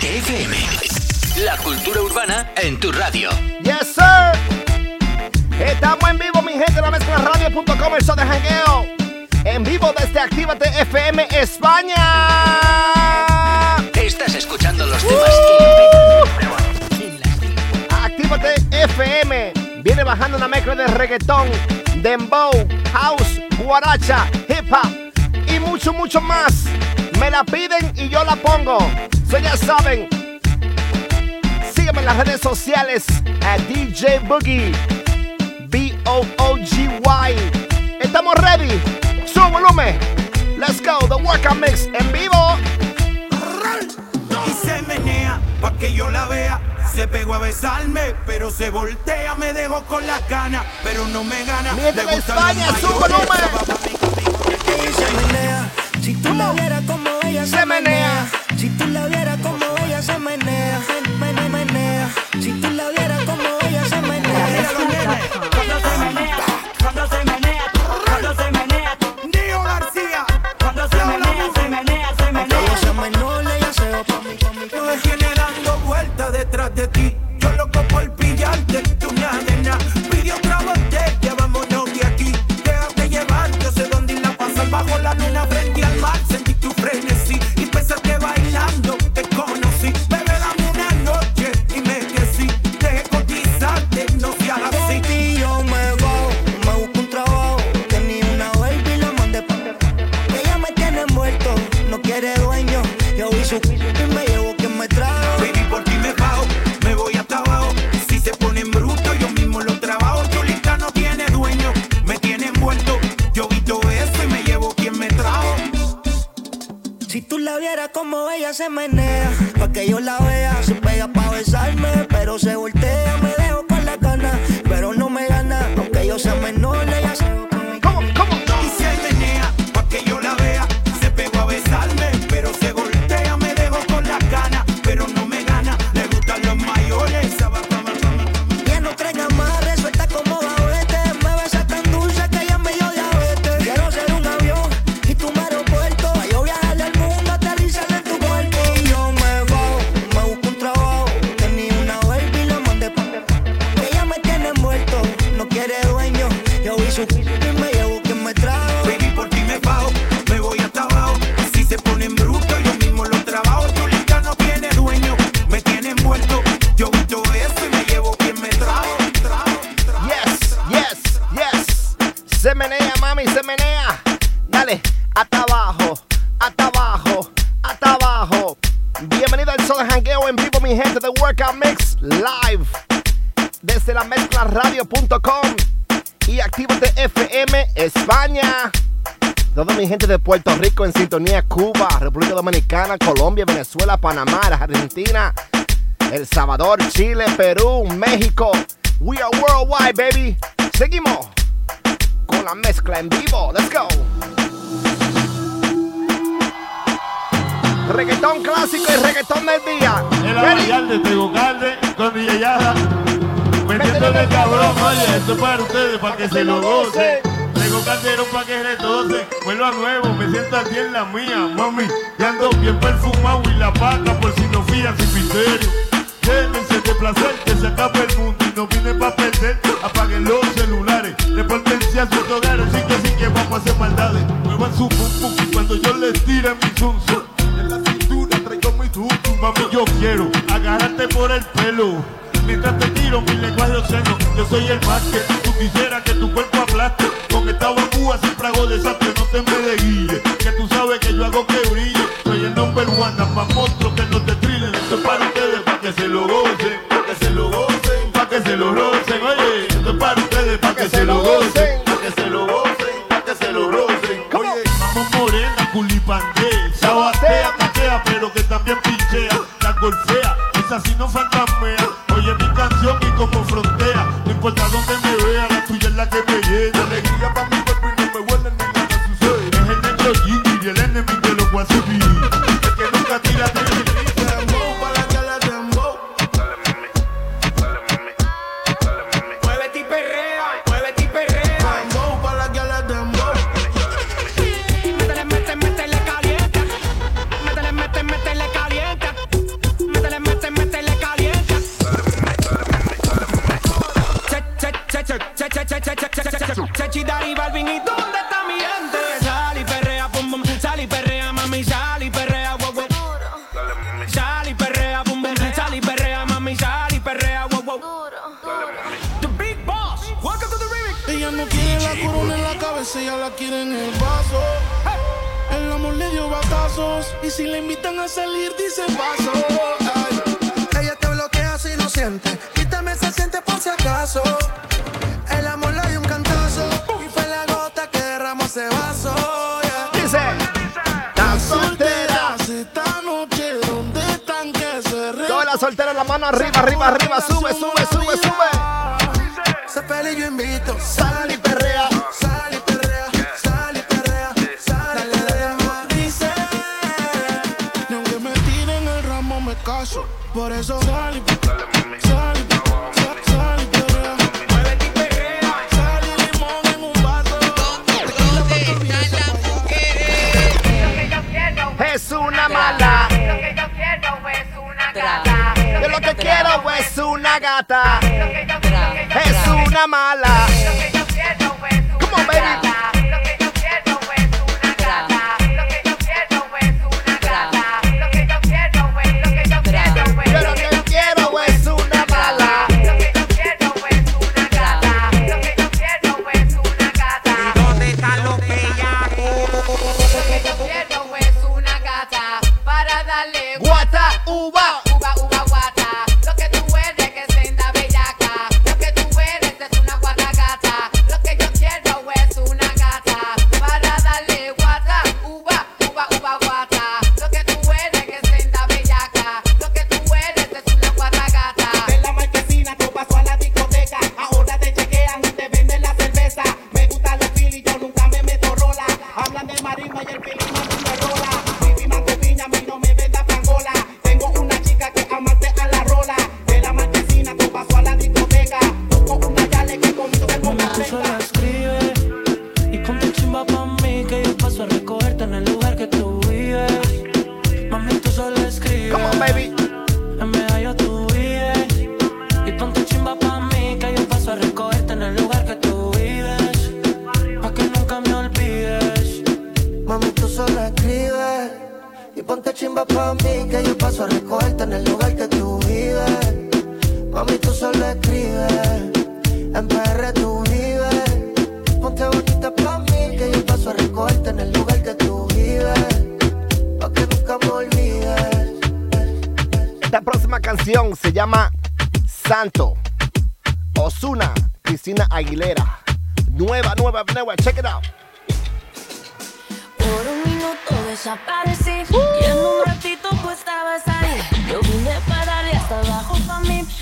Actívate FM. La cultura urbana en tu radio. Yes, sir. Estamos en vivo, mi gente, la mezcla radio.com, el show de jangueo. En vivo desde Actívate FM España. Estás escuchando los temas Actívate FM. Viene bajando una mezcla de reggaetón, dembow, house, guaracha, hip hop y mucho, mucho más. Me la piden y yo la pongo. So ya saben. Sígueme en las redes sociales a DJ Boogie. B-O-O-G-Y. Estamos ready. Su volumen. Let's go. The Workout Mix en vivo. Y se menea pa' que yo la vea. Se pegó a besarme, pero se voltea. Me dejó con las ganas, pero no me gana. Mientras España, su volumen. Ella se menea. Si tú la vieras como ella se, Se menea. Si tú la vieras como ella se menea. Menea, menea. Si tú la vieras como ella se menea. Cuando se menea, cuando se menea, cuando se menea, Nio García, cuando se menea, se menea, se Ella menea. se menor, ella se va pa' mí, pa' mí, pa' me tiene dando vueltas detrás de ti. Su y me llevo quien me trajo. Baby, por ti me bajo, me voy hasta abajo. Si se ponen bruto, yo mismo lo trabajo. Chulita no tiene dueño, me tiene envuelto. Yo vi todo eso y me llevo quien me trajo. Si tú la vieras como ella se menea, pa' que yo la Toda mi gente de Puerto Rico en sintonía, Cuba, República Dominicana, Colombia, Venezuela, Panamá, Argentina, El Salvador, Chile, Perú, México. We are worldwide, baby. Seguimos con la mezcla en vivo. Let's go. Reggaetón clásico y reggaetón del día. El abayal de Tegucalde con mi yayada. Metiéndole cabrón, oye, esto es para ustedes, para que se lo gocen. Tengo calderón para que retose, vuelvo a nuevo, me siento aquí en la mía, mami. Y ando bien perfumado y la paca por si no fías sin misterio. Llévense de placer que se acabe el mundo y no vine para perder. Apaguen los celulares, repórtense a sus hogares, sí que sí que vamos a hacer maldades. Muevan su pum pum cuando yo les tire mi zum en la cintura traigo mi tutu, mami yo quiero agarrarte por el pelo. Mientras te tiro mi lenguaje obsceno, yo soy el más que tú quisieras que tu cuerpo aplaste. Con esta bambúa siempre hago desastre, no te me de guille. Que tú sabes que yo hago que brille. Soy el number one, más monstruo que no te trillen. Esto es para ustedes, para que se lo gocen, para que se lo gocen, para que se lo rocen. Oye, esto es para ustedes, para que se lo gocen, para que se lo gocen, para que se lo rocen. Oye, vamos morena, culipandé, sabatea, taquea, pero que también pinchea, la golfea, esa sí no fantasmea. Como frontea, quieren el vaso. El amor le dio batazos. Y si le invitan a salir, dice vaso. Ella te bloquea si no siente. Quítame ese siente por si acaso. El amor le dio un cantazo. Y fue la gota que derramó ese vaso. Dice: Tan soltera. Esta noche, ¿dónde están que se Todas las solteras, la mano arriba, arriba, arriba. Sube, sube, sube.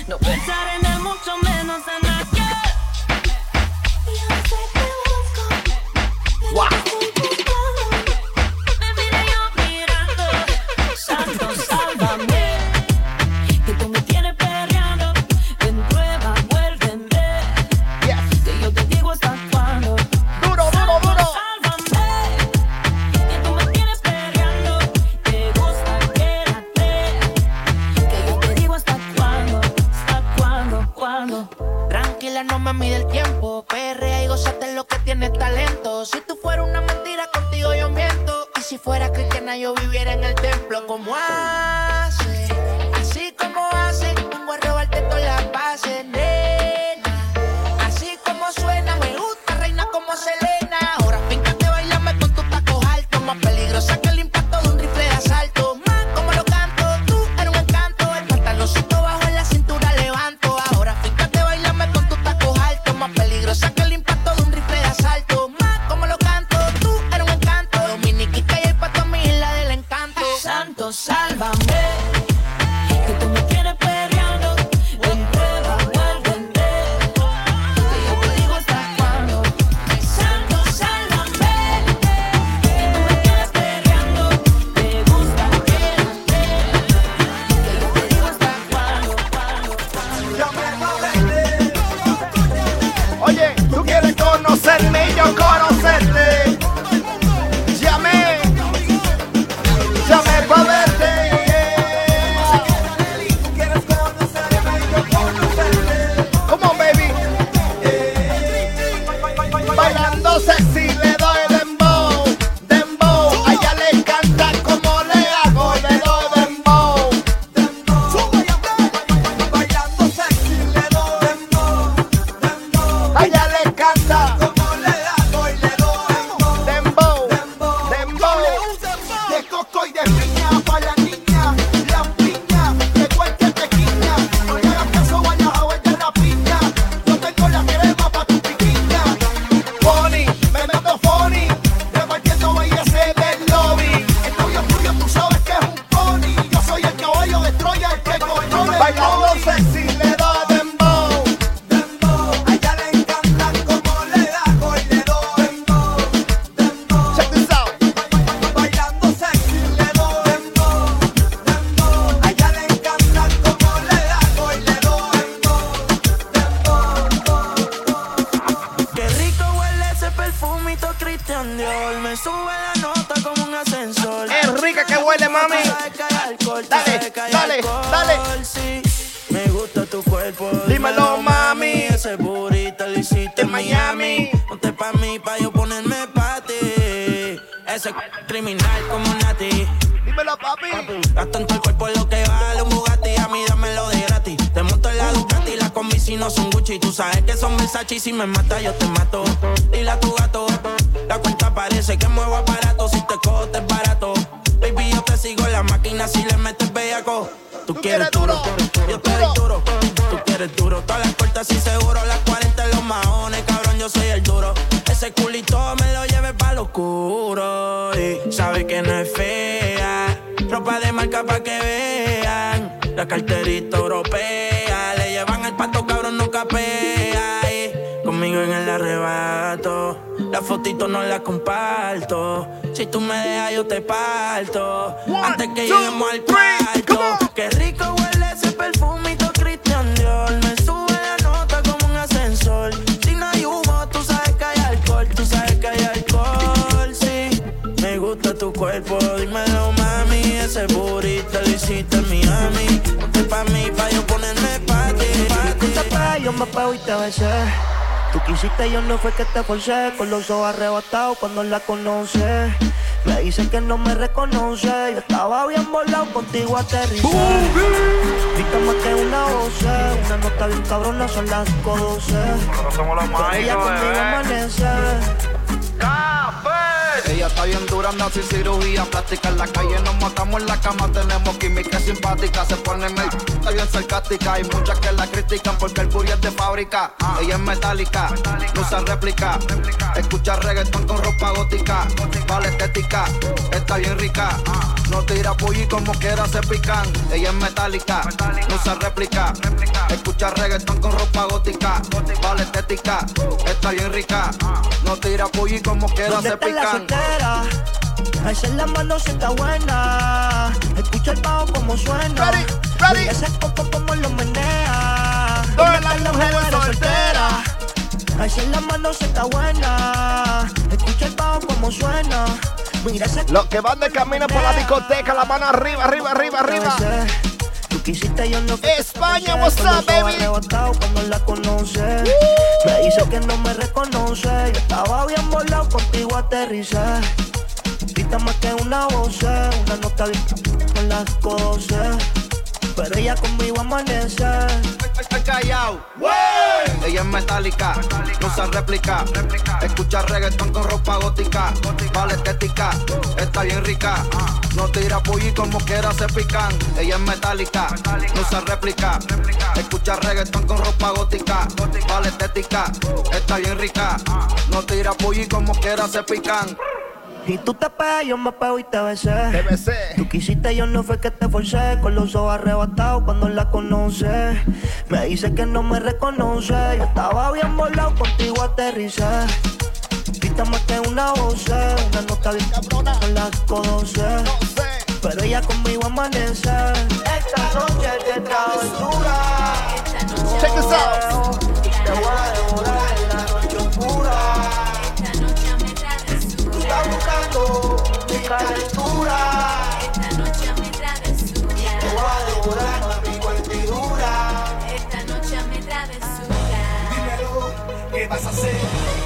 No pensar en él, mucho menos en aquel. Wow. Mato. Dile a tu gato. La cuenta parece que muevo aparato. Si te cojo, te es barato. Baby, yo te sigo en la máquina. Si le metes bellaco. Tú quieres duro. Yo te doy duro. Tú quieres duro. Todas las puertas y seguro. Las 40 en los maones. Cabrón, yo soy el duro. Ese culito me lo lleve pa' lo oscuro. Y sabe que no es fea. Ropa de marca pa' que vean. La carterita europea. Fotito no la comparto. Si tú me dejas, yo te parto. Antes que lleguemos al cuarto. Qué rico huele ese perfumito Christian Dior. Me sube la nota como un ascensor. Si no hay humo, tú sabes que hay alcohol. Tú sabes que hay alcohol, sí. Me gusta tu cuerpo, dímelo, mami. Ese burrito lo hiciste en Miami. Ponte pa' mí, pa' yo ponerme pa' ti. Pa' ti. Te pegué, yo me pego y te besé. Tú quisiste, yo no fue que te forcé. Con los ojos arrebatados cuando la conoce. Me dice que no me reconoce. Yo estaba bien volado, contigo aterricé. Viste más que una voz. Una nota bien cabrona, son las 12. Pero ella conmigo amanece. Ella está bien dura, anda sin cirugía plástica. En la calle nos matamos en la cama, tenemos química simpática. Se pone en el está bien sarcástica. Hay muchas que la critican porque el booty es de fábrica. Ella es metálica, no usa réplica. Escucha reggaetón con ropa gótica. Vale estética, está bien rica. No tira pollo y como quiera se pican. Ella es metálica, no usa réplica. Escucha reggaetón con ropa gótica. Vale estética, está bien rica. No tira pollo y como quiera ¿Dónde se pican. Soltera? Alza la mano si está buena. Escucha el bajo como suena. Ready, ready. Mira ese coco como lo menea. Todas ¿Dónde las mujeres solteras? Alza la mano si está buena. Escucha el bajo como suena. Mira ese Los que van de camino por la discoteca, la mano arriba, arriba, arriba, arriba. Tú quisiste, yo no España, what's up, baby? ojos arrebatados cuando la conoce. Me dice que no me reconoce. Yo estaba bien volado, contigo aterricé. Grita más que una voz, una nota bien con las 12. Pero ella conmigo amanece. Está callado. Ella es metálica, no usa réplica. Escucha reggaetón con ropa gótica. Vale estética, está bien rica. No tira pollo y como quiera se pican. Ella es metálica, no usa réplica. Escucha reggaetón con ropa gótica. Vale estética, está bien rica. No tira pollo y como quiera se pican. Y tú te pegas, yo me pego y te besé. Te besé. Tú quisiste, yo no fue que te forcé. Con los ojos arrebatados cuando la conoce. Me dice que no me reconoce. Yo estaba bien volado, contigo aterricé. Grita más que una voz, una nota bien cabrona con las 12. No sé. Pero ella conmigo amanece. Esta noche es de travesura. Check this out. Vas a hacer?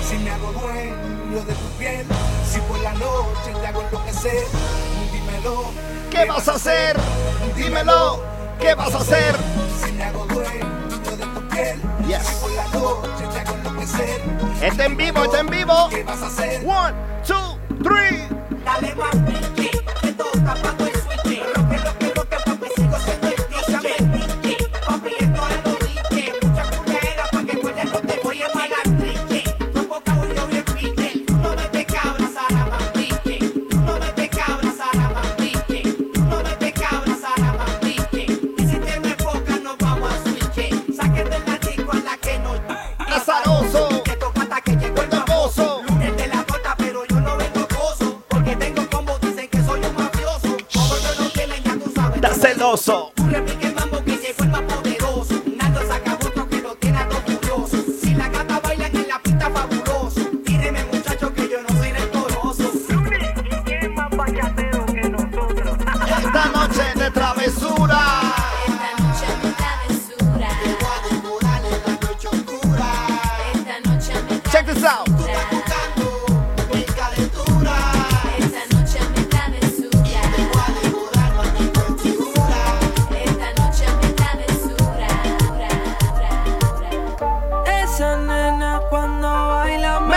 Si me hago dueño de tu piel, si por la noche te hago enloquecer. Dímelo, ¿Qué vas a hacer? Dímelo. ¿Qué vas a hacer? si me hago dueño de tu piel, Yes. si por la noche te hago enloquecer. Está en vivo, está en vivo. ¿Qué vas a hacer? One, two, three. Dale más pinche,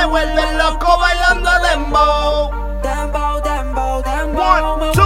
Vuelve loco bailando dembow. Dembow, dembow, dembow. One, two.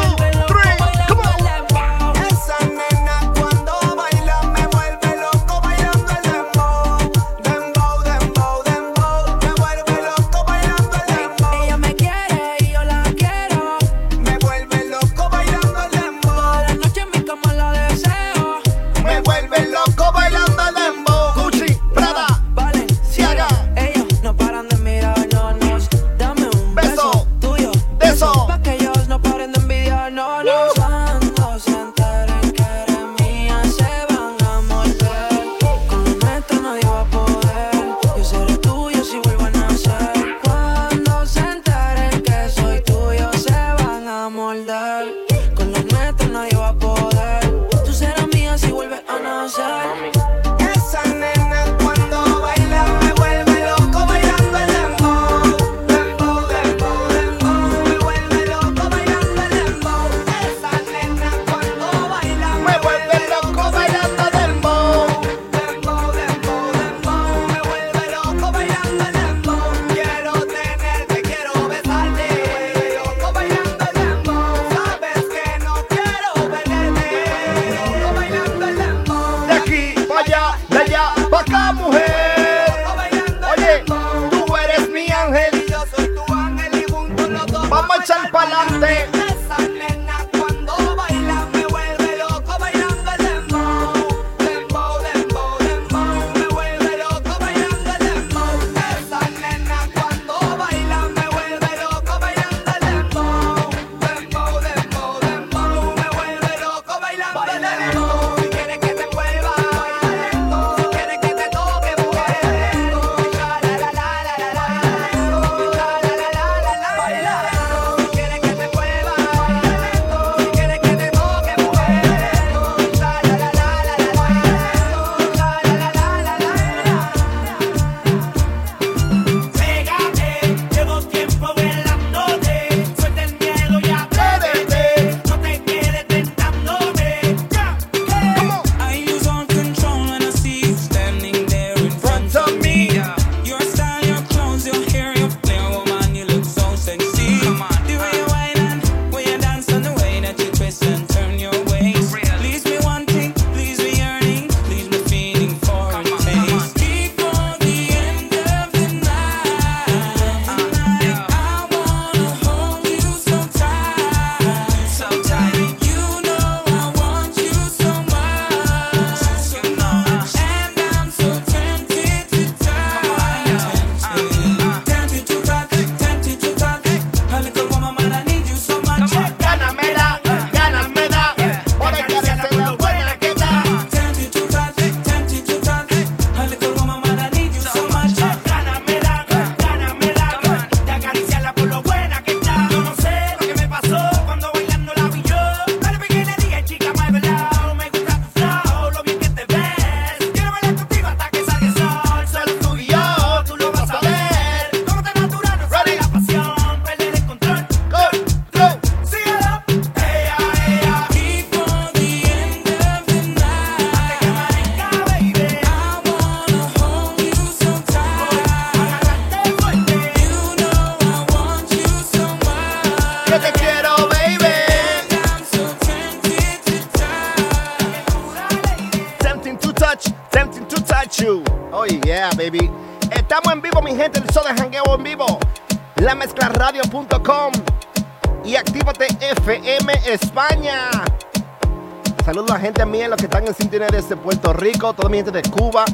de Puerto Rico, toda mi gente de Cuba,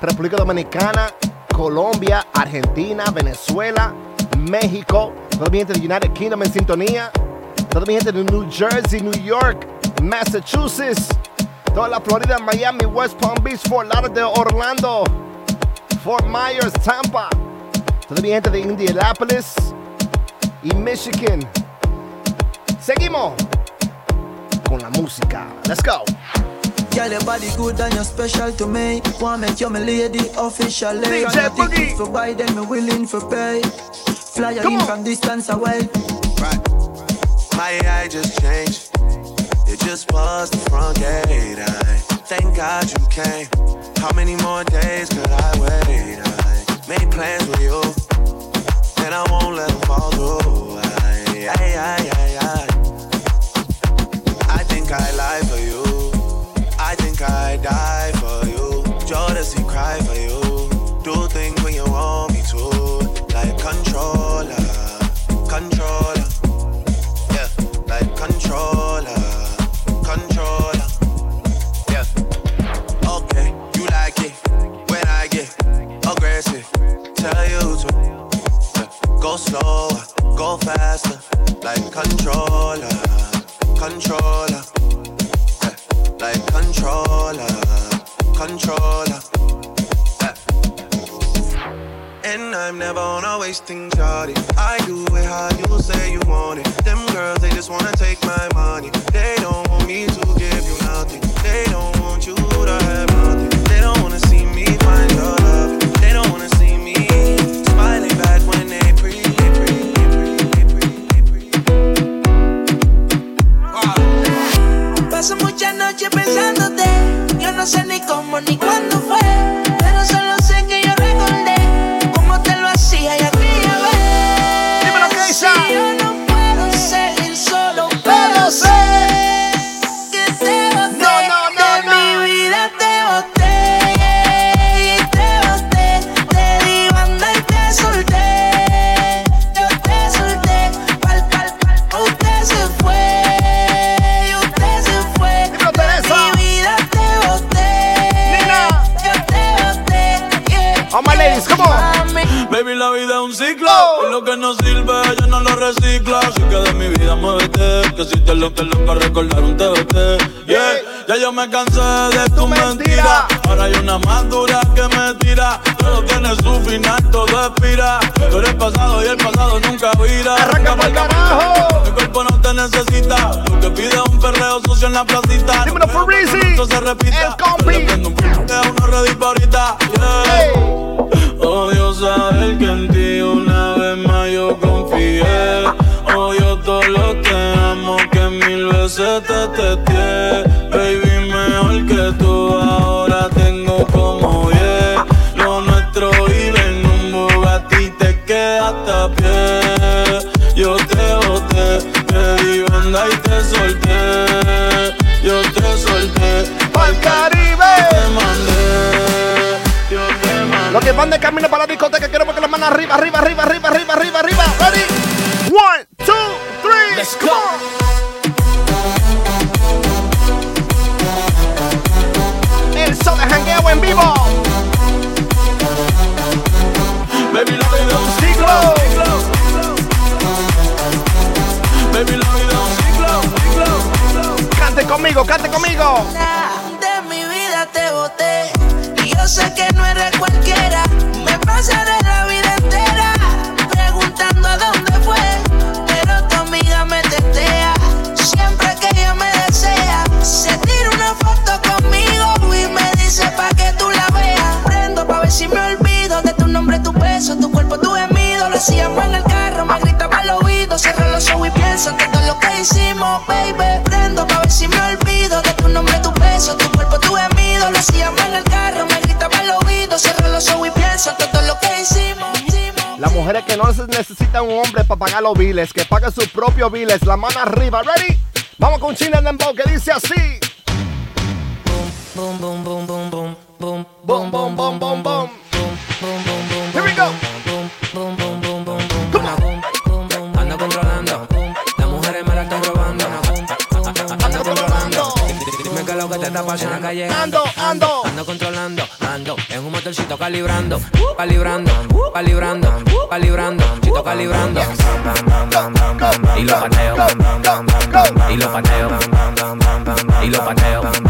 República Dominicana, Colombia, Argentina, Venezuela, México, toda mi gente de United Kingdom en sintonía, toda mi gente de New Jersey, New York, Massachusetts, toda la Florida, Miami, West Palm Beach, Fort Lauderdale, Orlando, Fort Myers, Tampa, toda mi gente de Indianapolis y Michigan. Seguimos con la música. Let's go. Girl, your body good and you're special to me. Wanna make you my lady officially. DJ Boogie. For buy them, me willing for pay. Fly Come in on. from distance away. Right. My eye just changed. It just passed the front gate. I thank God you came. How many more days could I wait? Que no sirve, yo no lo reciclo. Así que de mi vida muévete. Que si te lo que loca recordar un TBT. Yeah, ya yo me cansé de tu mentira. Ahora hay una más dura que me tira. Todo tiene su final, todo expira. Tú eres pasado y el pasado nunca vira. Arranca pa'l carajo. Mi cuerpo no te necesita. Lo que pide un perreo sucio en la placita. Dímelo, No quiero que esto se repita. El compi. Yo un ready pa' ahorita. Yeah. Odio saber que en ti una yo confié. Odio todo lo que amo que mil veces te testé. Baby, mejor que tú ahora tengo como diez. Lo nuestro vive en un Bugatti te quedaste a pie. Yo te boté, te di banda y te solté. Yo te solté, Pa'l Caribe. te mandé. Yo te mandé. Los que van de camino para la discoteca, queremos que las manos arriba, arriba, arriba, arriba, arriba. Let's go. El sol de jangueo en vivo. Baby, vida es un Ciclo. Baby, ciclo, ciclo. Cante conmigo, cante conmigo. De mi vida te boté. Y yo sé que no eres cualquiera. Me pasaré necesitan un hombre para pagar los biles, que paguen sus propios biles, la mano arriba, ready? Vamos con China Dembow que dice así. Boom, boom, boom, boom, Boom, boom, boom, boom, boom. boom, boom, calle. Ando, ando. Ando controlando, ando en un motorcito calibrando, calibrando, calibrando, calibrando, chito calibrando. Y lo pateo, y lo pateo, y lo pateo.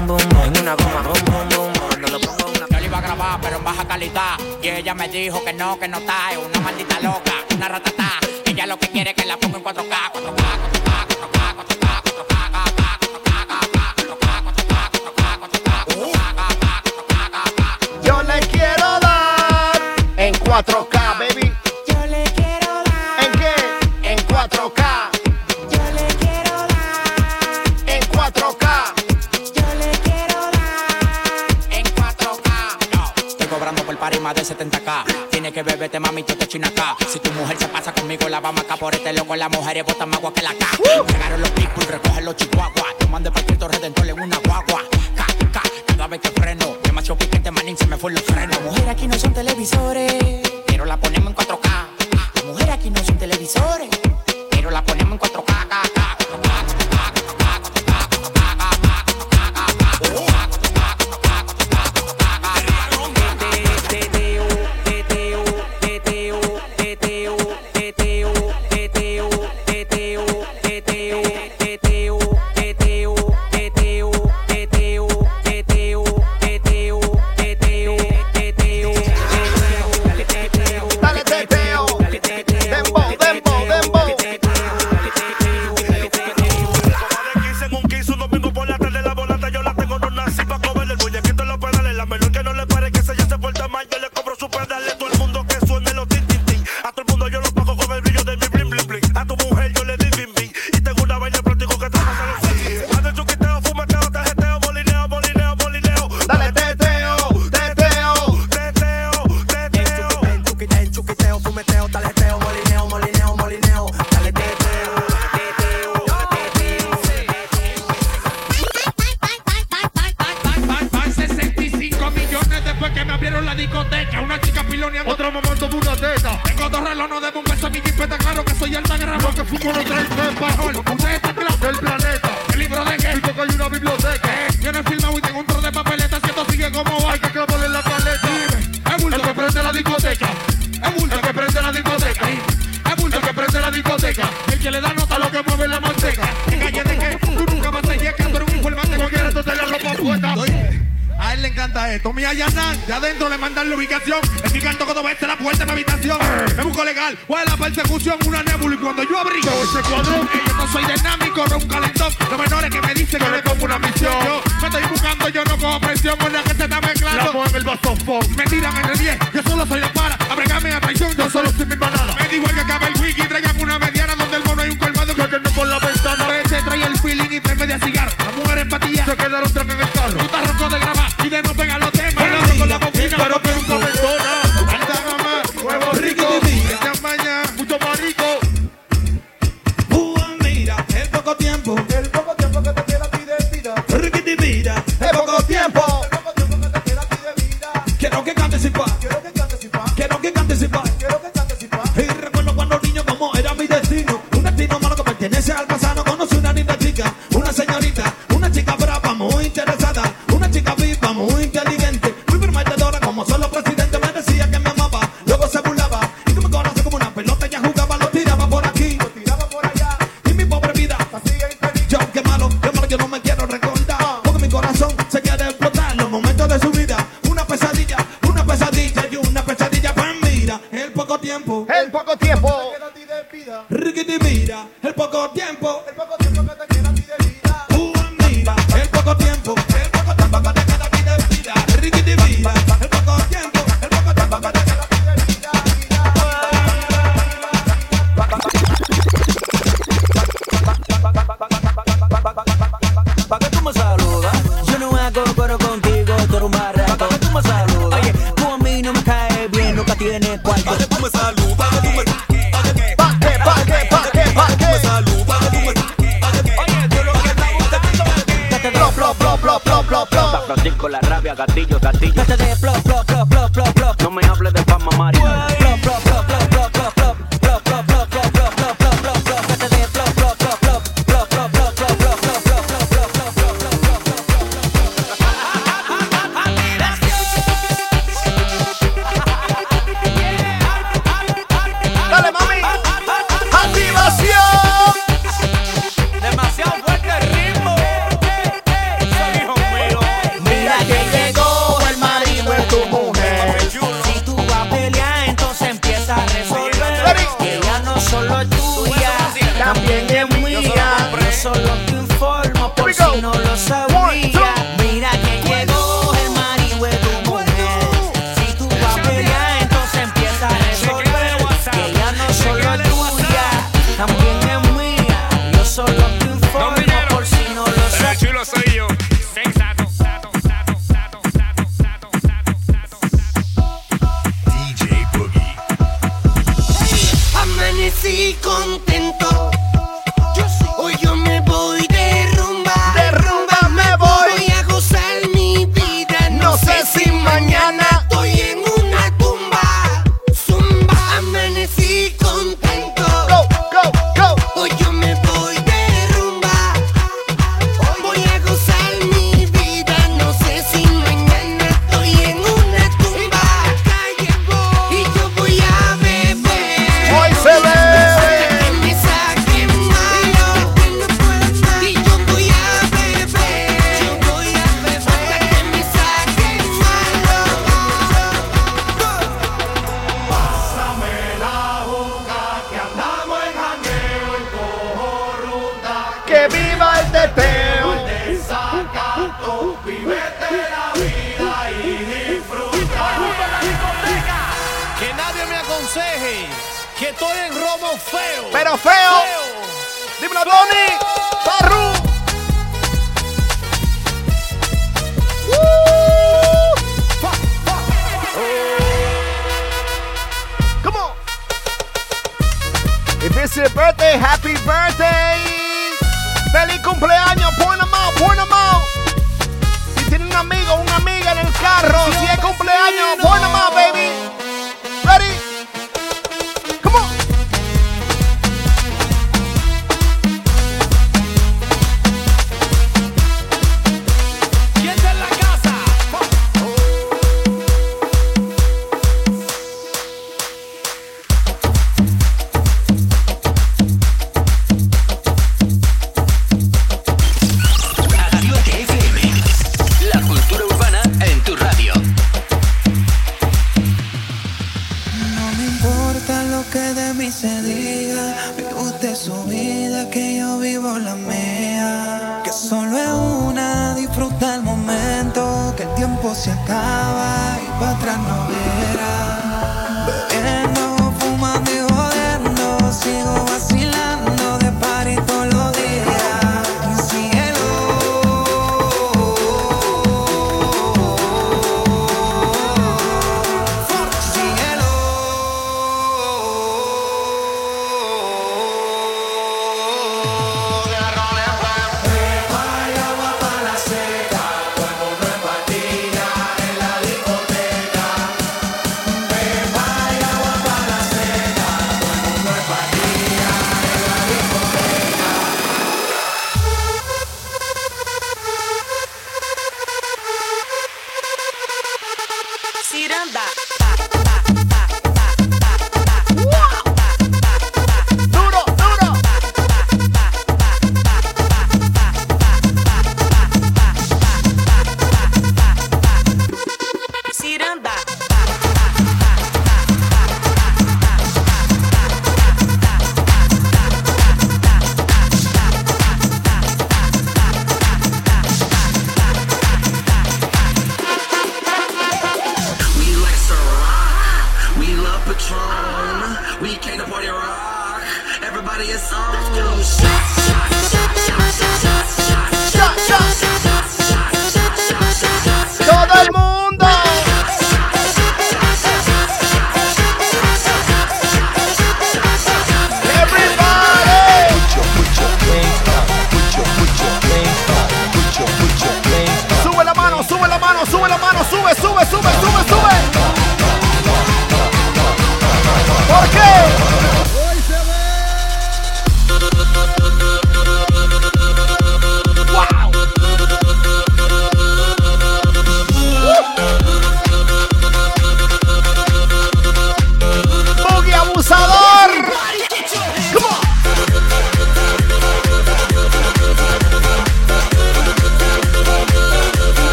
en una goma, boom, boom. No lo pongo. Yo lo iba a grabar, pero en baja calidad. Y ella me dijo que no, que no está. Es una maldita loca, una ratata. Ella lo que quiere es que la ponga en 4K, 4K, 4K, 4K, 4K. Yo le quiero dar en 4K. de 70k. Tiene que beberte, mami, tú te china acá. Si tu mujer se pasa conmigo, la vamos acá por este loco. Las mujeres botan más agua que la K. Llegaron los people, recogen los chihuahuas. Tomando el Cristo redentor en una guagua. K, cada vez que freno. me Demasiado piquete, manín, se me fue los frenos. Mujer aquí no son televisores, pero la ponemos en 4K. La mujer aquí no son televisores, pero la ponemos en 4K.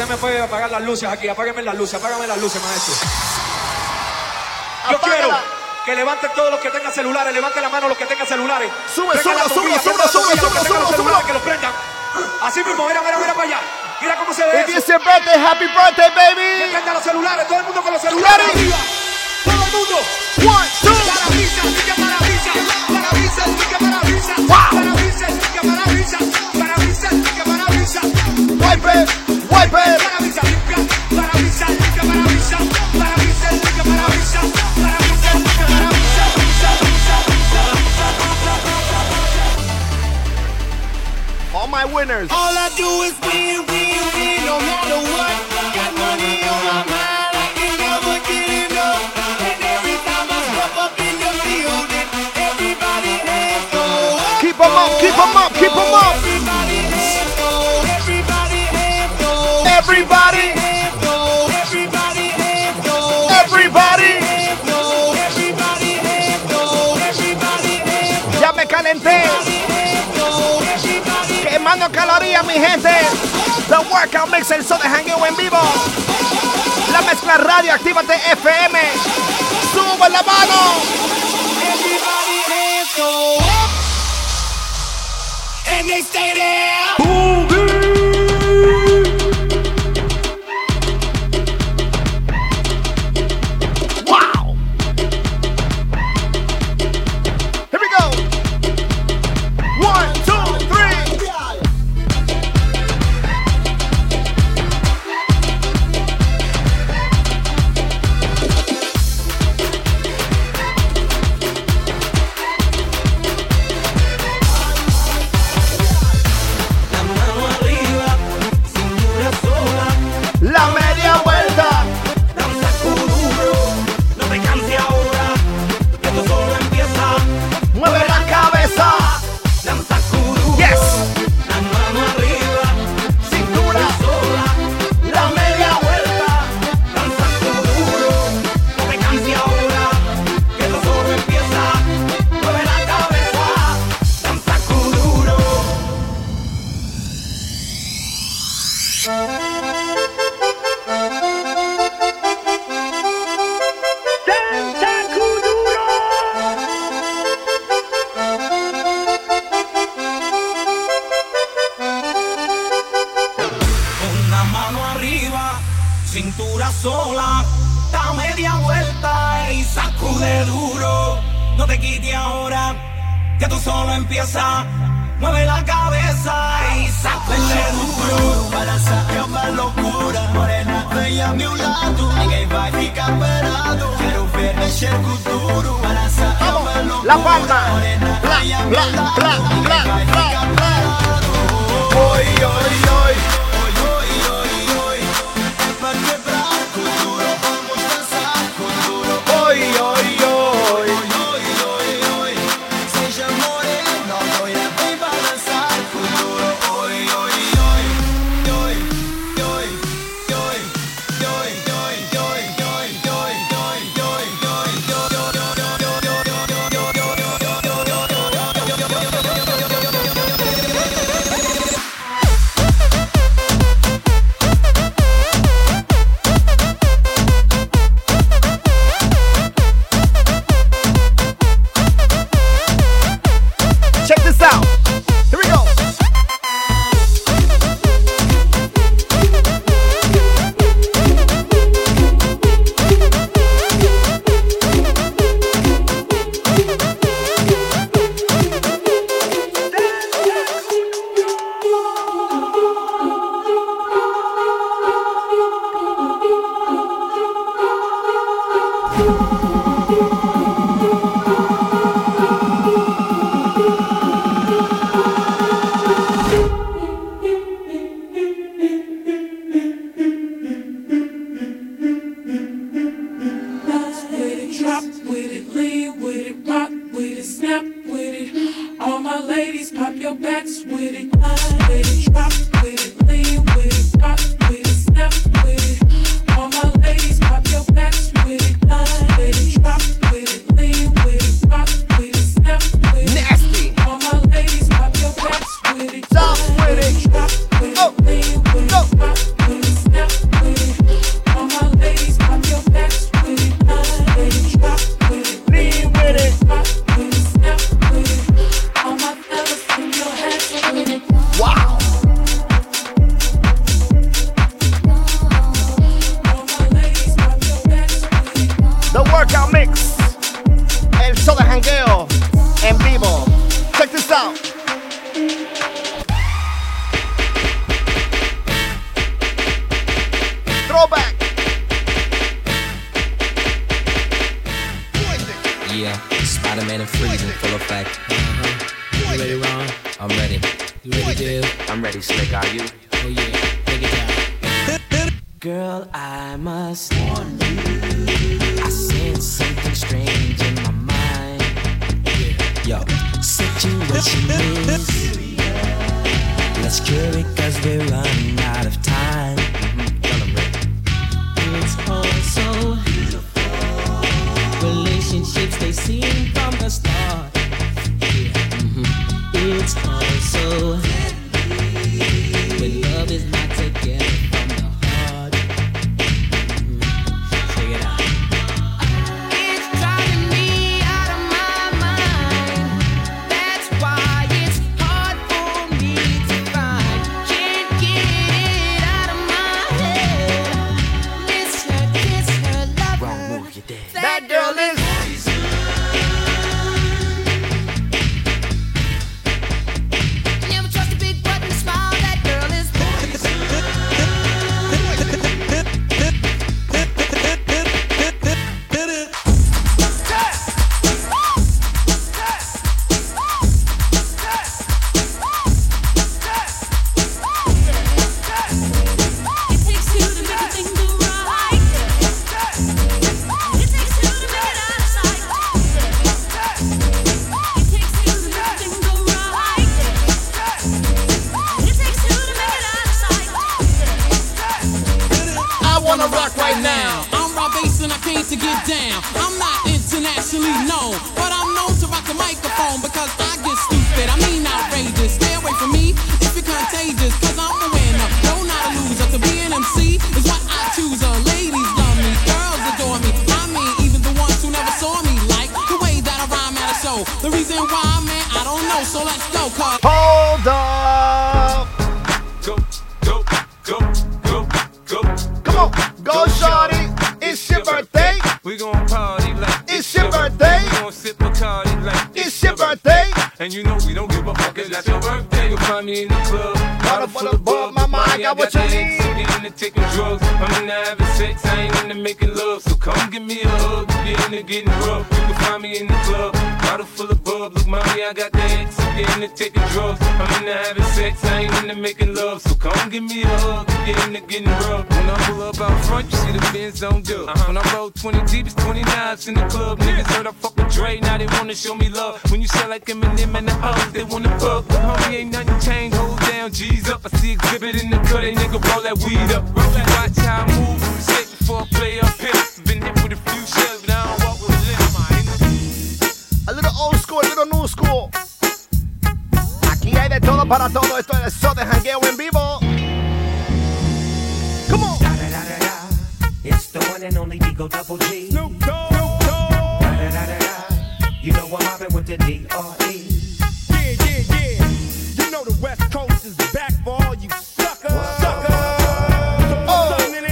usted me puede apagar las luces aquí, apágueme las luces, apágame las luces, maestro. Yo quiero que levanten todos los que tengan celulares, levanten la mano los que tengan celulares. Sube, sube, sube, sube, sube, sube, sube, sube. Que los prendan. Así mismo, mira, mira, mira para allá. Mira cómo se ve. Y dice birthday, happy birthday, baby. Que prendan los celulares, todo el mundo con los celulares Ready. arriba. Todo el mundo. One, two. Maravilla, que maravilla, maravilla, que maravilla. Wow. Maravilla, que maravilla, maravilla, que maravilla. Wipe it. Wipe it. All my winners. All I do is win, win, win. No matter mi gente. The Workout Mix, el show de Hangueo en vivo. La mezcla radio, actívate FM. Sube la mano. cintura sola, da media vuelta y sacude duro. No te quite ahora, que tú solo empieza. Mueve la cabeza y sacude duro. Balanza es una locura, morena bella a mi lado. Ninguém vai ficar parado, quero ver mexer com duro. Balança é uma loucura, la palma. morena bella a mi lado. Ninguém vai ficar parado. In the club. Bottle full of bub, mama, I got what you need. I'm into taking drugs. I'm into having sex, I ain't into making love. So come give me a hug. Get into getting rough. You can find me in the club. Bottle full of bub. Look, mommy, I got X. I'm getting into taking drugs. I'm into having sex, I ain't into making love. So come give me a hug. Get into getting rough. When I pull up out front, you see the Benz on dub. Uh-huh. When I roll 20 deep, it's 29s in the club. Niggas heard I fuck with Dre, now they wanna show me love. When you sell like Eminem and the O's, they wanna fuck. Homie, ain't nothing changed. Hold down, G's up. I see exhibit in the cut, they nigga roll that weed up. Roll that watch how I move. Sick before I play up here. Been hit with a few shells, but I don't walk with a limp. A little old school, a little new school. Aquí hay de todo para todo. Esto es el show de jangueo en vivo. Digo Double G. Snoop Dogg. You know I'm mobbing with the D.R.E. Yeah, yeah, yeah. You know the West Coast is back for all you suckers. Suckers. So put something in the.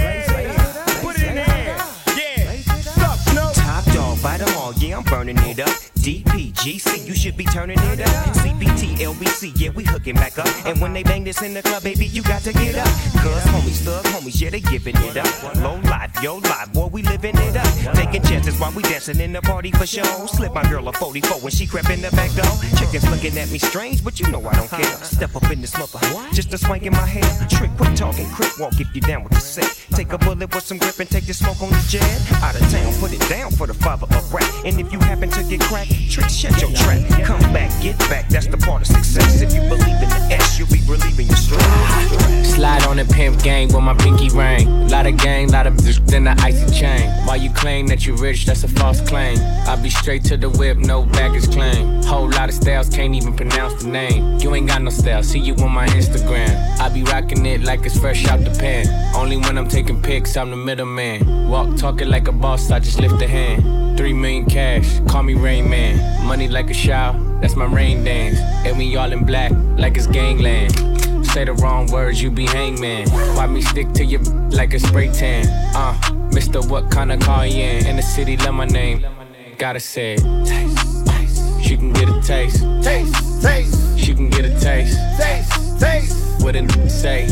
Put it in the air. Yeah. Suck, Snoop. Top dog, bite 'em all, yeah, I'm burning it up. DPGC, you should be turning it up. LBC, yeah, we hooking back up. And when they bang this in the club, baby, you got to get up. Cuz homies, thug homies, yeah, they giving it up. Low life, yo life, boy, we living it up. Taking chances while we dancing in the party for show. Slip my girl a 44 when she crept in the back door. Chickens looking at me strange, but you know I don't care. Step up in this mother, just a swank in my hair. Trick, quit talking, quick walk if you down with the set. Take a bullet with some grip and take the smoke on the jet. Out of town, put it down for the father of rap. And if you happen to get cracked, trick, shut your trap. Come back, get back, that's the part of success. If you believe in the S, you'll be relieving your stress. Slide on the pimp gang with my pinky ring. Lot of gang, lot of then the icy chain. Why you claim that you rich, that's a false claim. I be straight to the whip, no baggage claim. Whole lot of styles, can't even pronounce the name. You ain't got no style, see you on my Instagram. I be rocking it like it's fresh out the pan. Only when I'm taking pics, I'm the middleman. Walk talking like a boss, I just lift a hand. Three million cash, call me Rain Man. Money like a shower, that's my rain dance. And we all in black, like it's gangland. Say the wrong words, you be hangman. Why me stick to you like a spray tan? Uh, Mister, what kind of car you in? In the city, love my name. Gotta say. Taste, taste. She can get a taste. Taste, taste. She can get a taste. Taste, taste. What did say?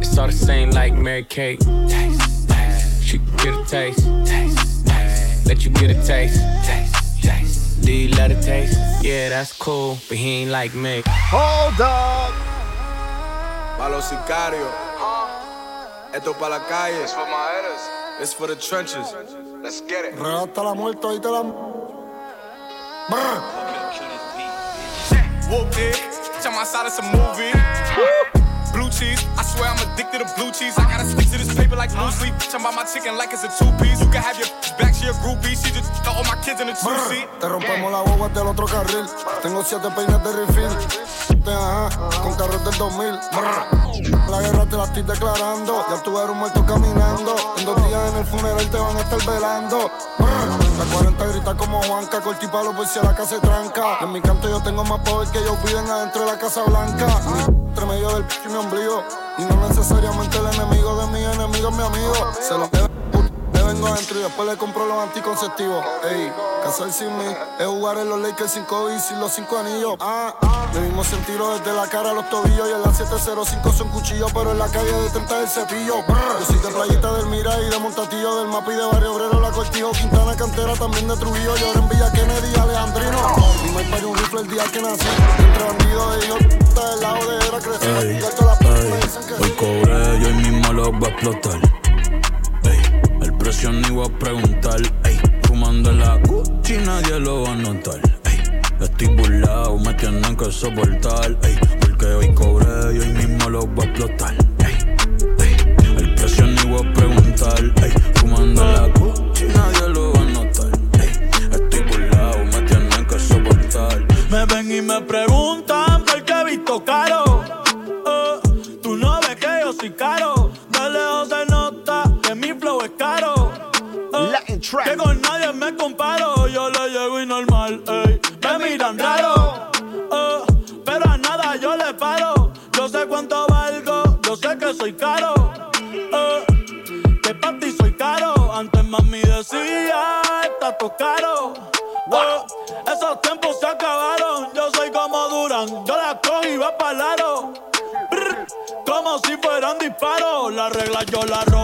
It's all the same like Mary Kate. Taste, taste. She can get a taste. Taste, taste. Let you get a taste. Taste, taste. Do you let it taste? Yeah, that's cool, but he ain't like me. Hold up. Pa' los sicarios. Esto pa' la calle. It's for my haters. It's for the trenches. Let's get it. Real hasta la muerte, ahorita la. Brr. Whoop it. Bitch, I'm outside, it's a movie. Cheese, I swear I'm addicted to blue cheese. I gotta stick to this paper like blue sleep. Bitch, I'm my chicken like it's a two piece. You can have your back, she a groupie. She just throw all my kids in the two seat. Te rompemos la boba del otro carril. Tengo siete peines de refill. Ajá, con carros del 2000. Brr. La guerra te la estoy declarando. Ya tú eres un muerto caminando. En dos días en el funeral te van a estar velando. La 40 grita como Juanca, corti palo por si a la casa se tranca. En mi canto yo tengo más poder que ellos piden adentro de la Casa Blanca. Entre medio del p y mi ombligo. Y no necesariamente el enemigo de mi enemigo es mi amigo. Se lo debe, vengo adentro y después le compro los anticonceptivos. Ey, casar sin mí es jugar en los Lakers sin COVID y sin los cinco anillos. Ah, debimos sentirlo desde la cara a los tobillos. Y en la 705 son cuchillos, pero en la calle de 30 el cepillo. Brr. Yo soy de playita del Mira y de Montatillo, del Mapa y de Barrio Obrero, la Cortijo, Quintana, Cantera, también de Trujillo. Yo en Villa Kennedy, Alejandrino. Mi me parió un rifle el día que nací. Entre bandidos de ellos, del lado de era. Ey, ey, que Hoy cobré y hoy mismo lo voy a explotar habitación y voy a preguntar. Ey, fumando en la Gucci nadie lo va a notar. Ey, estoy burlado, me tienen que soportar. Ey, porque hoy cobré y hoy mismo lo voy a explotar. Ey, ey, el precio ni voy a preguntar. Ey, fumando en la Gucci nadie lo va a notar. estoy burlado, me tienen que soportar. Me ven y me preguntan por qué he visto caro. Sé cuánto valgo, yo sé que soy caro. Eh, que para ti soy caro. Antes mami decía, está todo caro. Eh, esos tiempos se acabaron. Yo soy como Duran, yo la cojo y va para Como si fueran disparos. La regla yo la rompo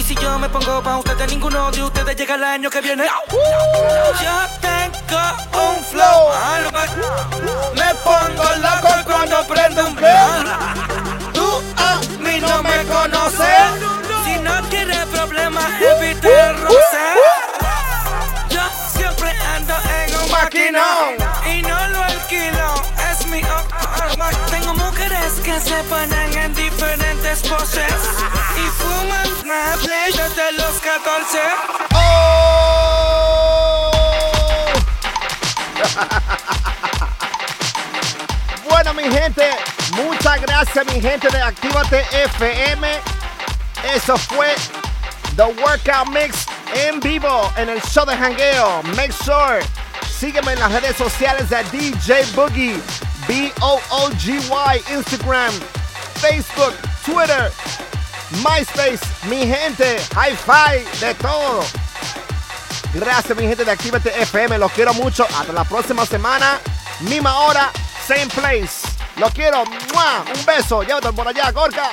Y si yo me pongo pa' ustedes, ninguno de ustedes llega el año que viene. Yo tengo un flow. Me pongo loco cuando prendo un Tú a mí no me conoces. Si no quieres problemas, evite el roce. Yo siempre ando en un maquinón y no lo alquilo. Es mi arma. Tengo mujeres que se ponen en diferentes poses y fuman Snapple desde los 14. Bueno, mi gente, muchas gracias, mi gente de Actívate FM. Eso fue The Workout Mix en vivo en el show de jangueo. Make sure, sígueme en las redes sociales de DJ Boogie, B-O-O-G-Y, Instagram, Facebook, Twitter, MySpace, mi gente, Hi-Fi, de todo. Gracias, mi gente de Actívate FM. Los quiero mucho. Hasta la próxima semana. Misma hora, same place. Los quiero. Un beso. Llévatelo por allá, Gorka.